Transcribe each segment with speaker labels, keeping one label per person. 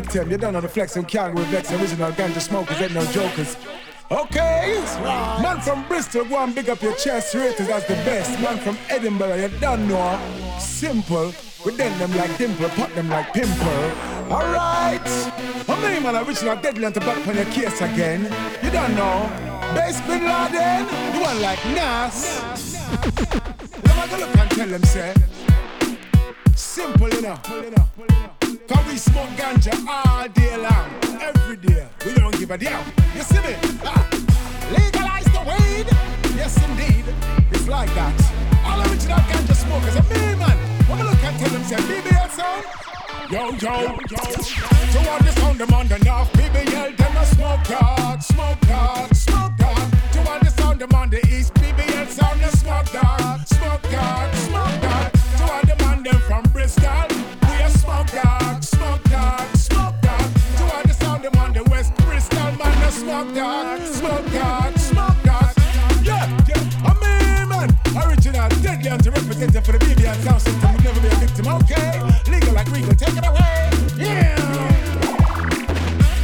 Speaker 1: victim. You don't know the flex and can't with vex. Original ganja smokers ain't no jokers. Okay, right. man from Bristol, go and big up your chest, rated as the best. Man from Edinburgh, you don't know. Simple, we dent them like dimple, pop them like pimple. Alright, how many man original deadly on to back on your case again? You don't know. Base Bin Laden, the one like Nas. Let me go look and tell them, say. Simple enough. Cause we smoke ganja all day long, every day. We don't give a damn. You see me? Ah. Legalize the weed. Yes, indeed. It's like that. All original ganja smokers are me, man. When we look and tell them, say, BBL sound. Yo, yo, yo. To all the sound, them on the north. BBL, them a smoke dog, smoke dog, smoke dog. To all the sound, them on the east. BBL sound, the smoke dog, smoke dog, smoke dog. Smoke dog, smoke dog, smoke dog. Yeah, yeah. I'm me, man. Original, deadly anti-representative for the BBL sound system. Will never be a victim, okay? Legal like legal, take it away. Yeah.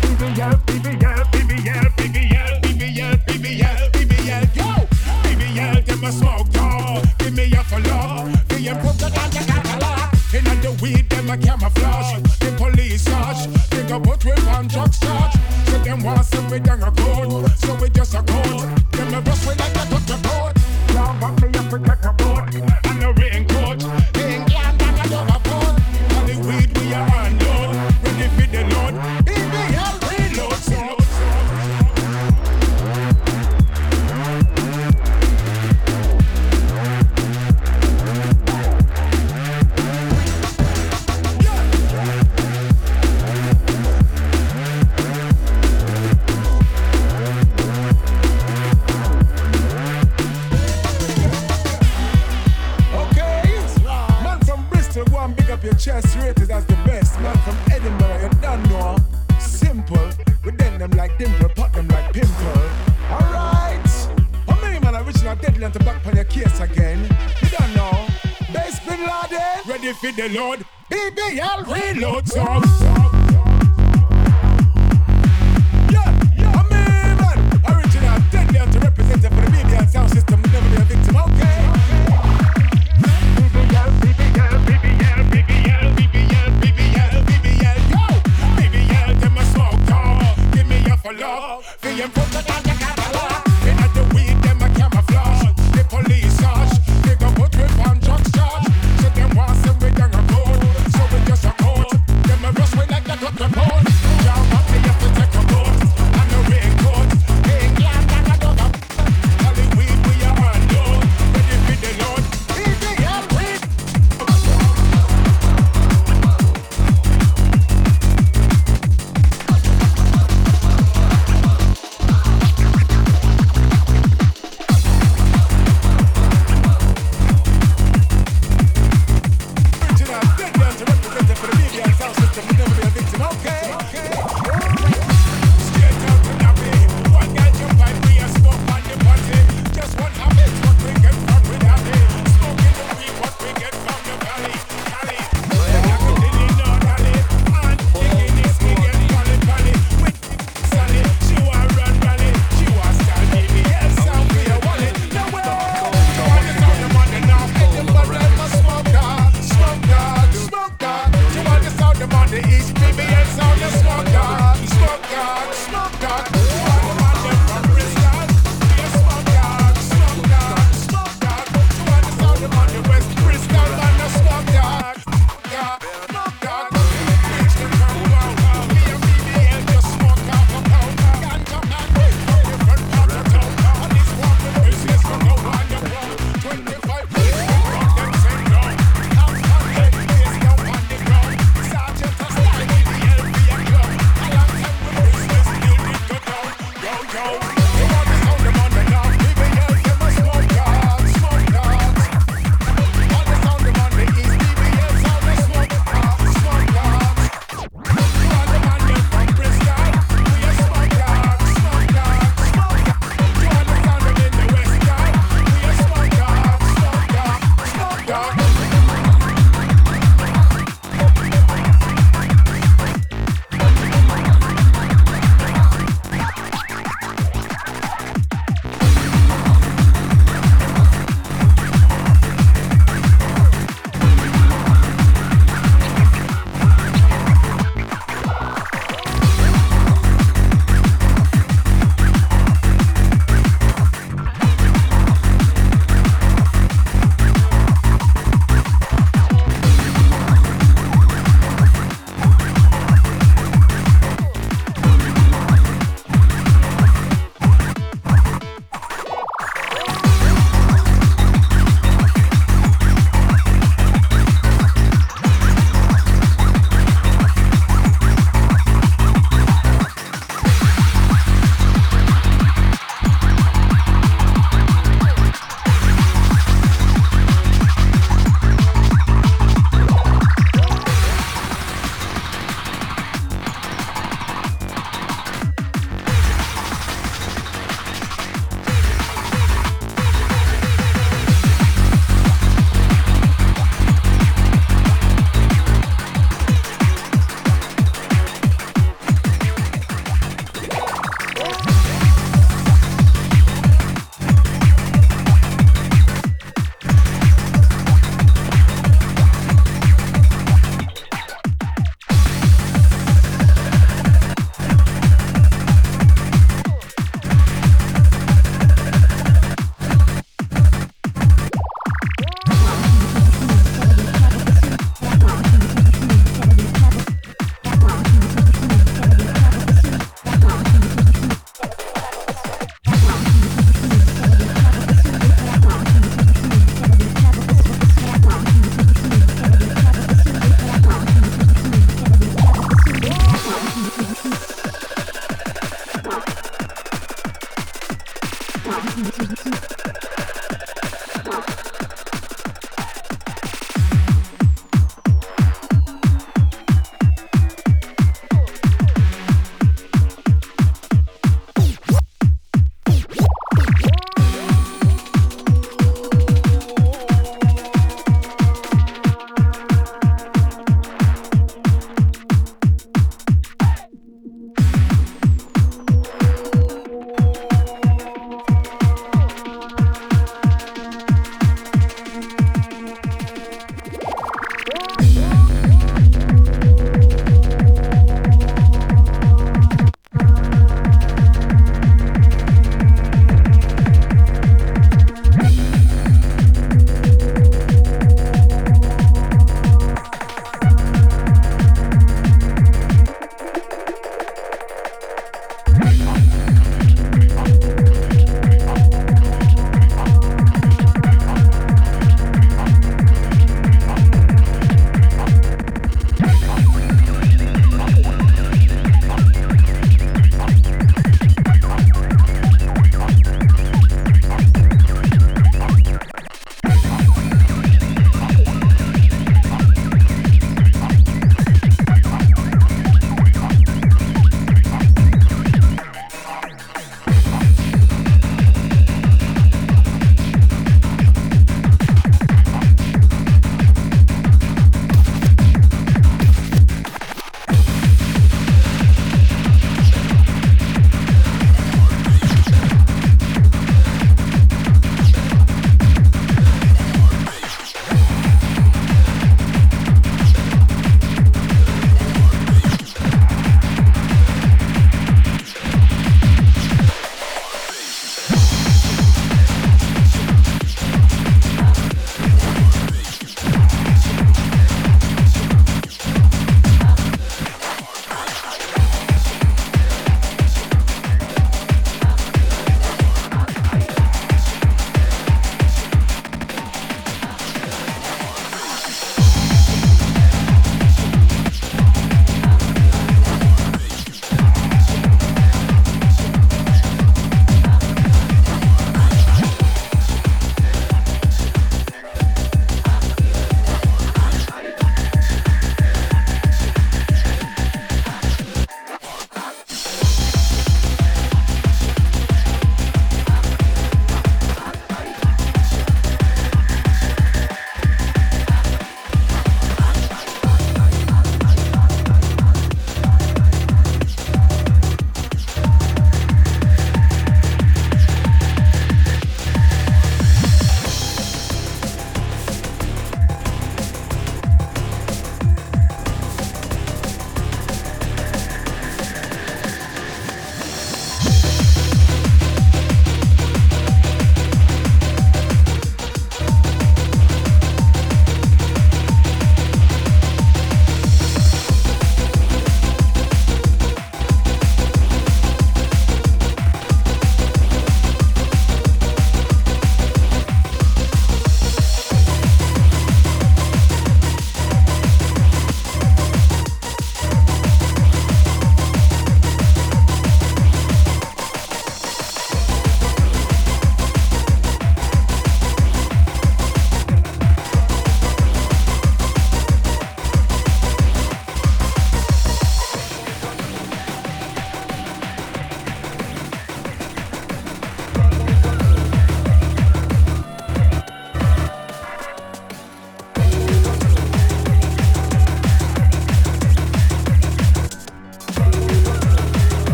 Speaker 1: BBL, BBL, BBL, BBL, BBL, BBL, BBL, yo. BBL. Give me a follow. Catalog. In the weed, a camouflage. The police. They go put we on drugs charge. Them want some we down a code. So we just a code.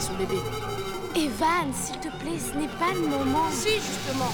Speaker 2: son bébé.
Speaker 3: Evan, s'il te plaît, ce n'est pas le moment.
Speaker 2: Si, justement.